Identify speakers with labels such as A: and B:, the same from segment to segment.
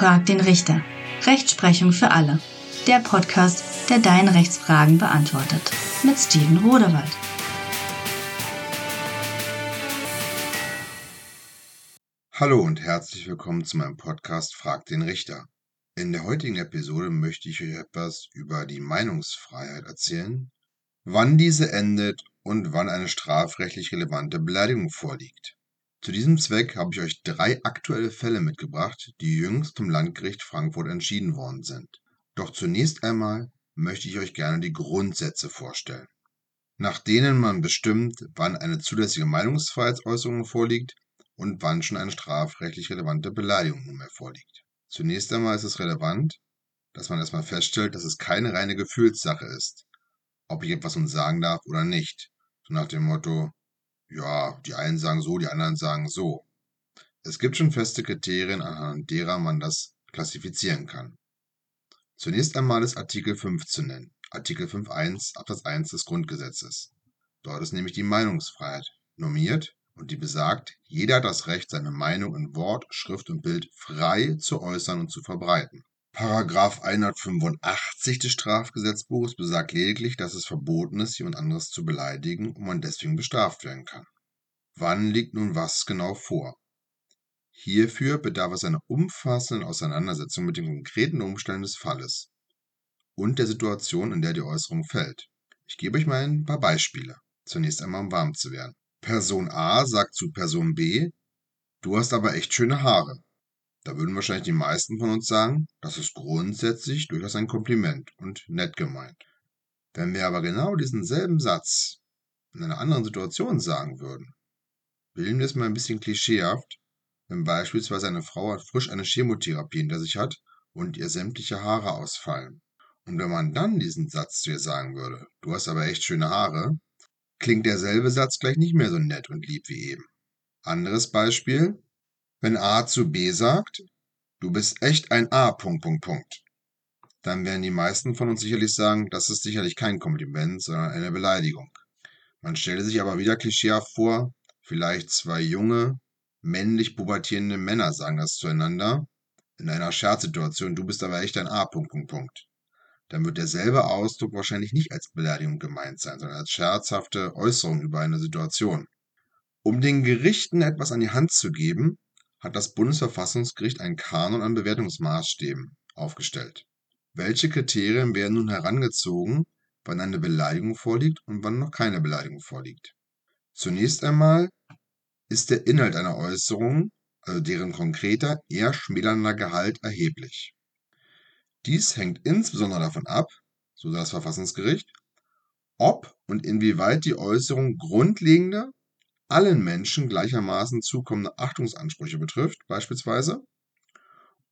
A: Frag den Richter. Rechtsprechung für alle. Der Podcast, der deine Rechtsfragen beantwortet. Mit Steven Rodewald.
B: Hallo und herzlich willkommen zu meinem Podcast Frag den Richter. In der heutigen Episode möchte ich euch etwas über die Meinungsfreiheit erzählen, wann diese endet und wann eine strafrechtlich relevante Beleidigung vorliegt. Zu diesem Zweck habe ich euch drei aktuelle Fälle mitgebracht, die jüngst vom Landgericht Frankfurt entschieden worden sind. Doch zunächst einmal möchte ich euch gerne die Grundsätze vorstellen, nach denen man bestimmt, wann eine zulässige Meinungsfreiheitsäußerung vorliegt und wann schon eine strafrechtlich relevante Beleidigung nunmehr vorliegt. Zunächst einmal ist es relevant, dass man erstmal feststellt, dass es keine reine Gefühlssache ist, ob ich etwas uns sagen darf oder nicht. So nach dem Motto, ja, die einen sagen so, die anderen sagen so. Es gibt schon feste Kriterien, anhand derer man das klassifizieren kann. Zunächst einmal ist Artikel 5 zu nennen. Artikel 5.1 Absatz 1 des Grundgesetzes. Dort ist nämlich die Meinungsfreiheit normiert und die besagt, jeder hat das Recht, seine Meinung in Wort, Schrift und Bild frei zu äußern und zu verbreiten. Paragraph 185 des Strafgesetzbuches besagt lediglich, dass es verboten ist, jemand anderes zu beleidigen und man deswegen bestraft werden kann. Wann liegt nun was genau vor? Hierfür bedarf es einer umfassenden Auseinandersetzung mit den konkreten Umständen des Falles und der Situation, in der die Äußerung fällt. Ich gebe euch mal ein paar Beispiele. Zunächst einmal, um warm zu werden. Person A sagt zu Person B, du hast aber echt schöne Haare. Da würden wahrscheinlich die meisten von uns sagen, das ist grundsätzlich durchaus ein Kompliment und nett gemeint. Wenn wir aber genau diesen selben Satz in einer anderen Situation sagen würden, bilden wir es mal ein bisschen klischeehaft, wenn beispielsweise eine Frau frisch eine Chemotherapie hinter sich hat und ihr sämtliche Haare ausfallen. Und wenn man dann diesen Satz zu ihr sagen würde, du hast aber echt schöne Haare, klingt derselbe Satz gleich nicht mehr so nett und lieb wie eben. Anderes Beispiel, wenn A zu B sagt, du bist echt ein A. Punkt, Punkt, Punkt, dann werden die meisten von uns sicherlich sagen, das ist sicherlich kein Kompliment, sondern eine Beleidigung. Man stelle sich aber wieder klischeehaft vor, vielleicht zwei junge, männlich pubertierende Männer sagen das zueinander in einer Scherzsituation, du bist aber echt ein A. Punkt, Punkt, Punkt. Dann wird derselbe Ausdruck wahrscheinlich nicht als Beleidigung gemeint sein, sondern als scherzhafte Äußerung über eine Situation. Um den Gerichten etwas an die Hand zu geben, hat das Bundesverfassungsgericht einen Kanon an Bewertungsmaßstäben aufgestellt. Welche Kriterien werden nun herangezogen, wann eine Beleidigung vorliegt und wann noch keine Beleidigung vorliegt? Zunächst einmal ist der Inhalt einer Äußerung, also deren konkreter, eher schmälernder Gehalt erheblich. Dies hängt insbesondere davon ab, so das Verfassungsgericht, ob und inwieweit die Äußerung grundlegende allen Menschen gleichermaßen zukommende Achtungsansprüche betrifft, beispielsweise,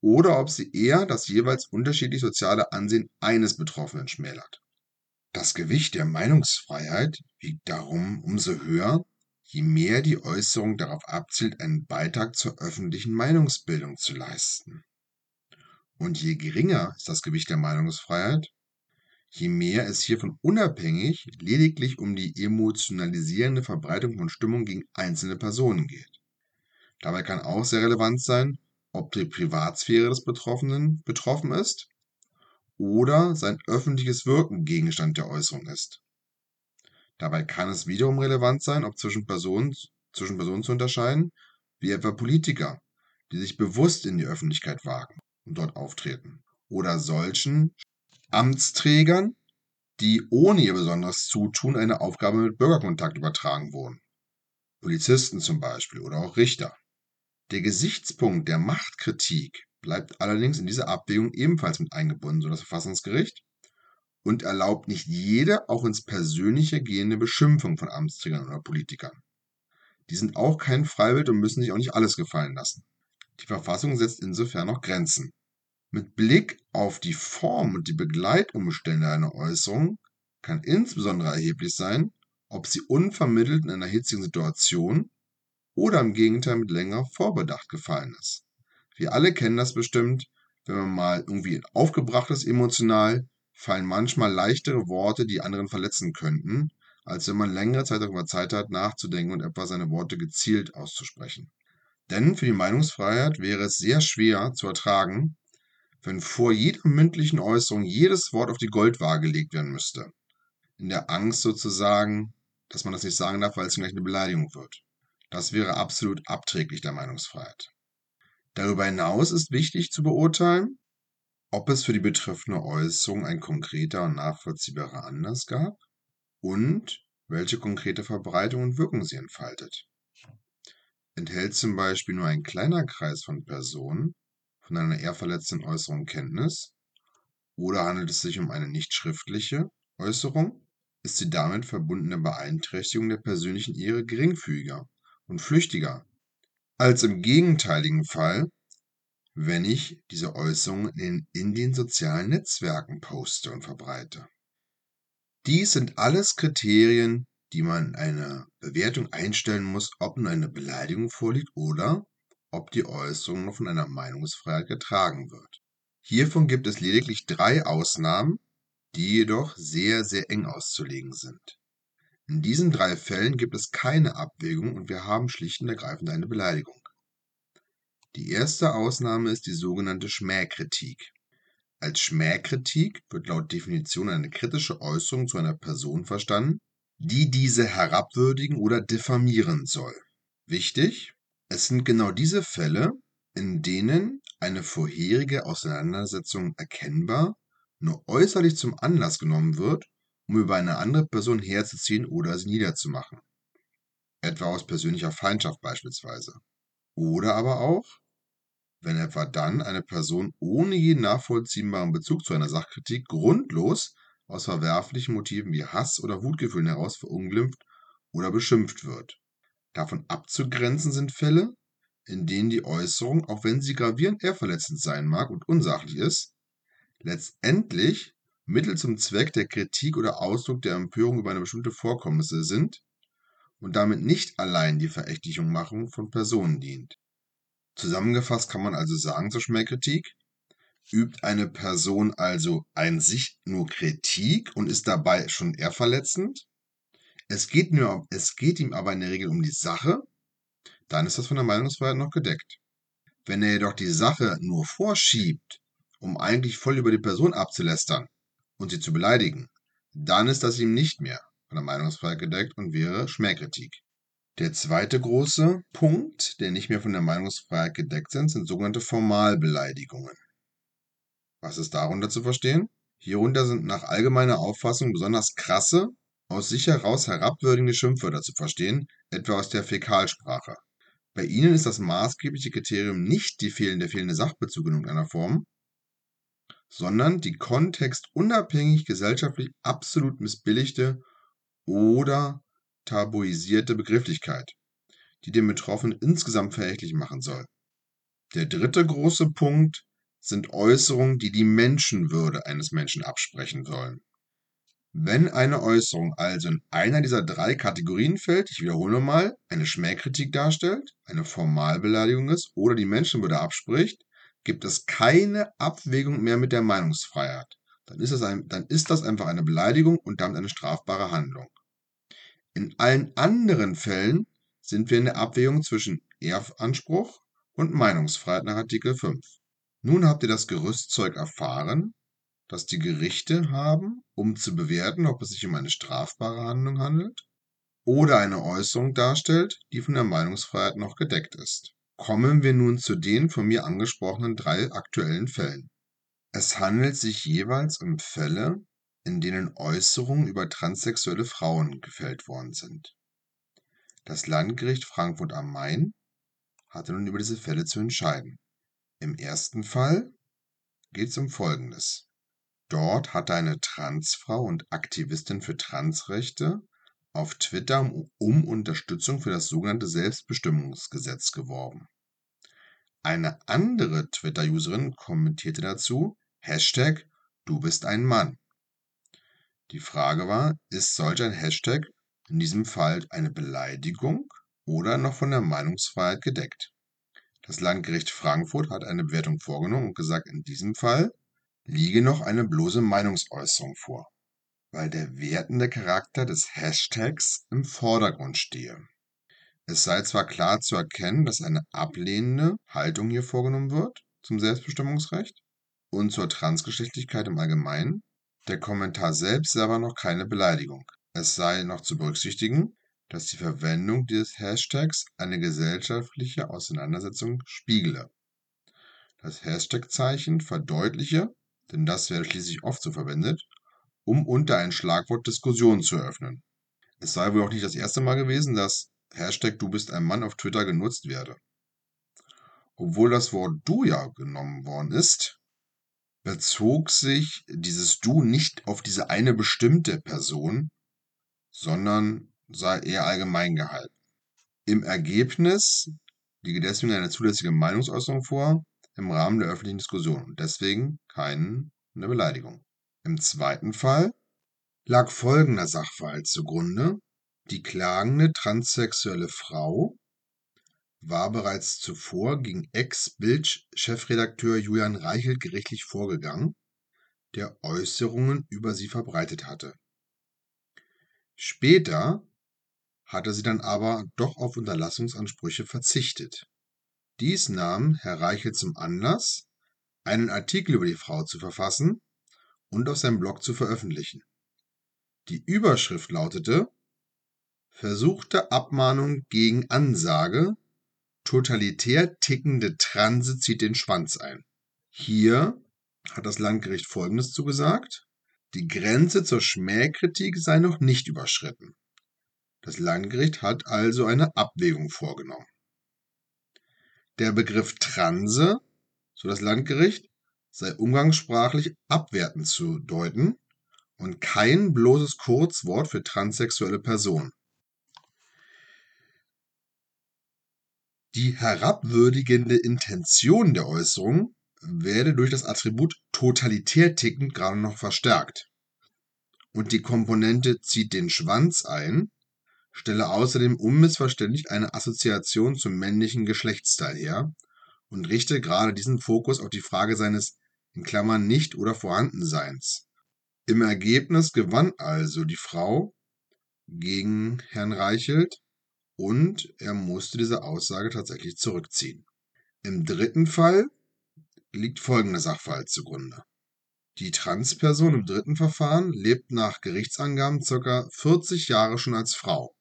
B: oder ob sie eher das jeweils unterschiedlich soziale Ansehen eines Betroffenen schmälert. Das Gewicht der Meinungsfreiheit wiegt darum umso höher, je mehr die Äußerung darauf abzielt, einen Beitrag zur öffentlichen Meinungsbildung zu leisten. Und je geringer ist das Gewicht der Meinungsfreiheit, je mehr es hiervon unabhängig lediglich um die emotionalisierende Verbreitung von Stimmung gegen einzelne Personen geht. Dabei kann auch sehr relevant sein, ob die Privatsphäre des Betroffenen betroffen ist oder sein öffentliches Wirken Gegenstand der Äußerung ist. Dabei kann es wiederum relevant sein, ob zwischen Personen, zwischen Personen zu unterscheiden, wie etwa Politiker, die sich bewusst in die Öffentlichkeit wagen und dort auftreten, oder solchen Amtsträgern, die ohne ihr besonderes Zutun eine Aufgabe mit Bürgerkontakt übertragen wurden. Polizisten zum Beispiel oder auch Richter. Der Gesichtspunkt der Machtkritik bleibt allerdings in dieser Abwägung ebenfalls mit eingebunden, so das Verfassungsgericht, und erlaubt nicht jede auch ins Persönliche gehende Beschimpfung von Amtsträgern oder Politikern. Die sind auch kein Freiwild und müssen sich auch nicht alles gefallen lassen. Die Verfassung setzt insofern noch Grenzen. Mit Blick auf die Form und die Begleitumstände einer Äußerung kann insbesondere erheblich sein, ob sie unvermittelt in einer hitzigen Situation oder im Gegenteil mit längerer Vorbedacht gefallen ist. Wir alle kennen das bestimmt, wenn man mal irgendwie aufgebracht ist emotional, fallen manchmal leichtere Worte, die anderen verletzen könnten, als wenn man längere Zeit darüber Zeit hat, nachzudenken und etwa seine Worte gezielt auszusprechen. Denn für die Meinungsfreiheit wäre es sehr schwer zu ertragen, wenn vor jeder mündlichen Äußerung jedes Wort auf die Goldwaage gelegt werden müsste. In der Angst sozusagen, dass man das nicht sagen darf, weil es gleich eine Beleidigung wird. Das wäre absolut abträglich der Meinungsfreiheit. Darüber hinaus ist wichtig zu beurteilen, ob es für die betreffende Äußerung ein konkreter und nachvollziehbarer Anlass gab und welche konkrete Verbreitung und Wirkung sie entfaltet. Enthält zum Beispiel nur ein kleiner Kreis von Personen von einer eher Äußerung Kenntnis oder handelt es sich um eine nicht schriftliche Äußerung, ist die damit verbundene Beeinträchtigung der persönlichen Ehre geringfügiger und flüchtiger als im gegenteiligen Fall, wenn ich diese Äußerungen in, in den sozialen Netzwerken poste und verbreite. Dies sind alles Kriterien, die man in einer Bewertung einstellen muss, ob nun eine Beleidigung vorliegt oder ob die Äußerung noch von einer Meinungsfreiheit getragen wird. Hiervon gibt es lediglich drei Ausnahmen, die jedoch sehr, sehr eng auszulegen sind. In diesen drei Fällen gibt es keine Abwägung und wir haben schlicht und ergreifend eine Beleidigung. Die erste Ausnahme ist die sogenannte Schmähkritik. Als Schmähkritik wird laut Definition eine kritische Äußerung zu einer Person verstanden, die diese herabwürdigen oder diffamieren soll. Wichtig, es sind genau diese Fälle, in denen eine vorherige Auseinandersetzung erkennbar nur äußerlich zum Anlass genommen wird, um über eine andere Person herzuziehen oder sie niederzumachen. Etwa aus persönlicher Feindschaft beispielsweise. Oder aber auch, wenn etwa dann eine Person ohne jeden nachvollziehbaren Bezug zu einer Sachkritik grundlos aus verwerflichen Motiven wie Hass oder Wutgefühlen heraus verunglimpft oder beschimpft wird. Davon abzugrenzen sind Fälle, in denen die Äußerung, auch wenn sie gravierend ehrverletzend sein mag und unsachlich ist, letztendlich Mittel zum Zweck der Kritik oder Ausdruck der Empörung über eine bestimmte Vorkommnisse sind und damit nicht allein die Verächtlichung von Personen dient. Zusammengefasst kann man also sagen zur Schmähkritik, übt eine Person also ein sich nur Kritik und ist dabei schon eher verletzend. Es geht, nur, es geht ihm aber in der Regel um die Sache, dann ist das von der Meinungsfreiheit noch gedeckt. Wenn er jedoch die Sache nur vorschiebt, um eigentlich voll über die Person abzulästern und sie zu beleidigen, dann ist das ihm nicht mehr von der Meinungsfreiheit gedeckt und wäre Schmähkritik. Der zweite große Punkt, der nicht mehr von der Meinungsfreiheit gedeckt sind, sind sogenannte Formalbeleidigungen. Was ist darunter zu verstehen? Hierunter sind nach allgemeiner Auffassung besonders krasse, aus sich heraus herabwürdigende Schimpfwörter zu verstehen, etwa aus der Fäkalsprache. Bei ihnen ist das maßgebliche Kriterium nicht die fehlende, fehlende Sachbezug in irgendeiner Form, sondern die kontextunabhängig gesellschaftlich absolut missbilligte oder tabuisierte Begrifflichkeit, die den Betroffenen insgesamt verächtlich machen soll. Der dritte große Punkt sind Äußerungen, die die Menschenwürde eines Menschen absprechen sollen. Wenn eine Äußerung also in einer dieser drei Kategorien fällt, ich wiederhole mal, eine Schmähkritik darstellt, eine Formalbeleidigung ist oder die Menschenwürde abspricht, gibt es keine Abwägung mehr mit der Meinungsfreiheit. Dann ist, ein, dann ist das einfach eine Beleidigung und damit eine strafbare Handlung. In allen anderen Fällen sind wir in der Abwägung zwischen Erfanspruch und Meinungsfreiheit nach Artikel 5. Nun habt ihr das Gerüstzeug erfahren, das die Gerichte haben, um zu bewerten, ob es sich um eine strafbare Handlung handelt oder eine Äußerung darstellt, die von der Meinungsfreiheit noch gedeckt ist. Kommen wir nun zu den von mir angesprochenen drei aktuellen Fällen. Es handelt sich jeweils um Fälle, in denen Äußerungen über transsexuelle Frauen gefällt worden sind. Das Landgericht Frankfurt am Main hatte nun über diese Fälle zu entscheiden. Im ersten Fall geht es um Folgendes. Dort hatte eine Transfrau und Aktivistin für Transrechte auf Twitter um Unterstützung für das sogenannte Selbstbestimmungsgesetz geworben. Eine andere Twitter-Userin kommentierte dazu Hashtag Du bist ein Mann. Die Frage war, ist solch ein Hashtag in diesem Fall eine Beleidigung oder noch von der Meinungsfreiheit gedeckt? Das Landgericht Frankfurt hat eine Bewertung vorgenommen und gesagt, in diesem Fall liege noch eine bloße Meinungsäußerung vor. weil der wertende Charakter des Hashtags im Vordergrund stehe. Es sei zwar klar zu erkennen, dass eine ablehnende Haltung hier vorgenommen wird zum Selbstbestimmungsrecht und zur Transgeschlechtlichkeit im Allgemeinen, der Kommentar selbst sei aber noch keine Beleidigung. Es sei noch zu berücksichtigen, dass die Verwendung des Hashtags eine gesellschaftliche Auseinandersetzung spiegele. Das Hashtag-Zeichen verdeutliche, denn das werde schließlich oft so verwendet, um unter ein Schlagwort Diskussionen zu eröffnen. Es sei wohl auch nicht das erste Mal gewesen, dass Hashtag Du bist ein Mann auf Twitter genutzt werde. Obwohl das Wort Du ja genommen worden ist, bezog sich dieses Du nicht auf diese eine bestimmte Person, sondern sei eher allgemein gehalten. Im Ergebnis liege deswegen eine zulässige Meinungsäußerung vor im Rahmen der öffentlichen Diskussion und deswegen keine Beleidigung. Im zweiten Fall lag folgender Sachverhalt zugrunde. Die klagende transsexuelle Frau war bereits zuvor gegen Ex-Bild-Chefredakteur Julian Reichelt gerichtlich vorgegangen, der Äußerungen über sie verbreitet hatte. Später hatte sie dann aber doch auf Unterlassungsansprüche verzichtet. Dies nahm Herr Reichelt zum Anlass, einen Artikel über die Frau zu verfassen und auf seinem Blog zu veröffentlichen. Die Überschrift lautete Versuchte Abmahnung gegen Ansage Totalitär tickende Transe zieht den Schwanz ein. Hier hat das Landgericht Folgendes zugesagt. Die Grenze zur Schmähkritik sei noch nicht überschritten. Das Landgericht hat also eine Abwägung vorgenommen. Der Begriff Transe, so das Landgericht, sei umgangssprachlich abwertend zu deuten und kein bloßes Kurzwort für transsexuelle Personen. Die herabwürdigende Intention der Äußerung werde durch das Attribut totalitär tickend gerade noch verstärkt. Und die Komponente zieht den Schwanz ein, stelle außerdem unmissverständlich eine Assoziation zum männlichen Geschlechtsteil her und richte gerade diesen Fokus auf die Frage seines in Klammern nicht oder Vorhandenseins. Im Ergebnis gewann also die Frau gegen Herrn Reichelt und er musste diese Aussage tatsächlich zurückziehen. Im dritten Fall liegt folgender Sachverhalt zugrunde. Die Transperson im dritten Verfahren lebt nach Gerichtsangaben ca. 40 Jahre schon als Frau.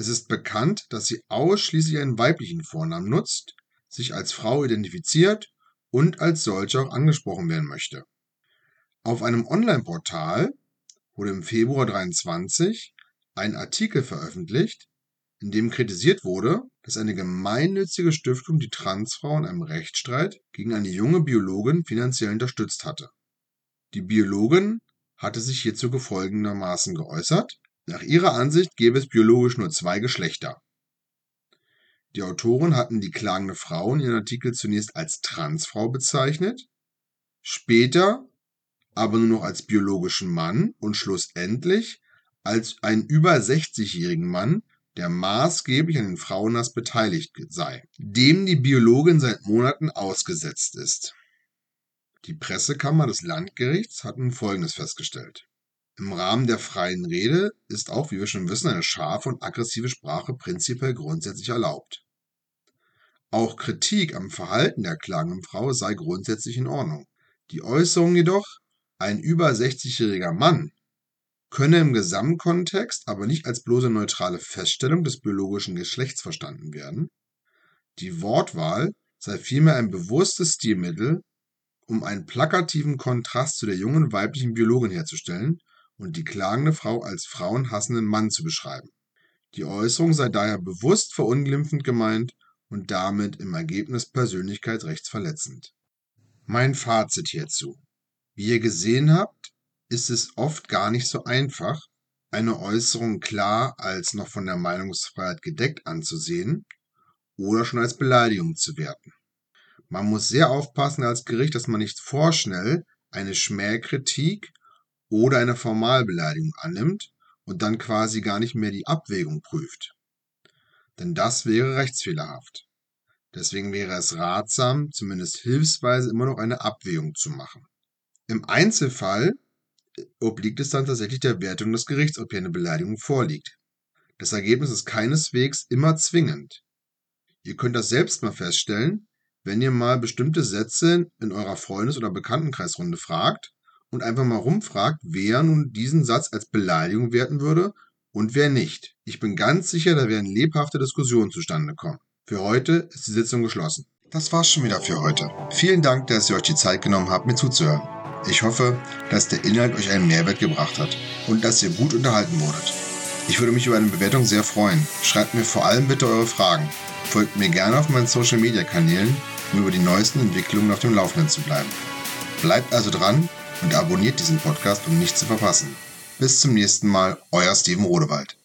B: Es ist bekannt, dass sie ausschließlich einen weiblichen Vornamen nutzt, sich als Frau identifiziert und als solche auch angesprochen werden möchte. Auf einem Online-Portal wurde im Februar 23 ein Artikel veröffentlicht, in dem kritisiert wurde, dass eine gemeinnützige Stiftung die Transfrau in einem Rechtsstreit gegen eine junge Biologin finanziell unterstützt hatte. Die Biologin hatte sich hierzu folgendermaßen geäußert. Nach ihrer Ansicht gäbe es biologisch nur zwei Geschlechter. Die Autoren hatten die klagende Frau in ihrem Artikel zunächst als Transfrau bezeichnet, später aber nur noch als biologischen Mann und schlussendlich als einen über 60-jährigen Mann der maßgeblich an den Frauenhass beteiligt sei, dem die Biologin seit Monaten ausgesetzt ist. Die Pressekammer des Landgerichts hat nun Folgendes festgestellt. Im Rahmen der freien Rede ist auch, wie wir schon wissen, eine scharfe und aggressive Sprache prinzipiell grundsätzlich erlaubt. Auch Kritik am Verhalten der klagenden Frau sei grundsätzlich in Ordnung. Die Äußerung jedoch, ein über 60-jähriger Mann könne im Gesamtkontext aber nicht als bloße neutrale Feststellung des biologischen Geschlechts verstanden werden. Die Wortwahl sei vielmehr ein bewusstes Stilmittel, um einen plakativen Kontrast zu der jungen weiblichen Biologin herzustellen und die klagende Frau als frauenhassenden Mann zu beschreiben. Die Äußerung sei daher bewusst verunglimpfend gemeint und damit im Ergebnis persönlichkeitsrechtsverletzend. Mein Fazit hierzu. Wie ihr gesehen habt, ist es oft gar nicht so einfach, eine Äußerung klar als noch von der Meinungsfreiheit gedeckt anzusehen oder schon als Beleidigung zu werten. Man muss sehr aufpassen als Gericht, dass man nicht vorschnell eine Schmähkritik oder eine Formalbeleidigung annimmt und dann quasi gar nicht mehr die Abwägung prüft. Denn das wäre rechtsfehlerhaft. Deswegen wäre es ratsam, zumindest hilfsweise immer noch eine Abwägung zu machen. Im Einzelfall obliegt es dann tatsächlich der Wertung des Gerichts, ob hier eine Beleidigung vorliegt. Das Ergebnis ist keineswegs immer zwingend. Ihr könnt das selbst mal feststellen, wenn ihr mal bestimmte Sätze in eurer Freundes- oder Bekanntenkreisrunde fragt und einfach mal rumfragt, wer nun diesen Satz als Beleidigung werten würde und wer nicht. Ich bin ganz sicher, da werden lebhafte Diskussionen zustande kommen. Für heute ist die Sitzung geschlossen. Das war's schon wieder für heute. Vielen Dank, dass ihr euch die Zeit genommen habt, mir zuzuhören. Ich hoffe, dass der Inhalt euch einen Mehrwert gebracht hat und dass ihr gut unterhalten wurdet. Ich würde mich über eine Bewertung sehr freuen. Schreibt mir vor allem bitte eure Fragen. Folgt mir gerne auf meinen Social Media Kanälen, um über die neuesten Entwicklungen auf dem Laufenden zu bleiben. Bleibt also dran und abonniert diesen Podcast, um nichts zu verpassen. Bis zum nächsten Mal, euer Steven Rodewald.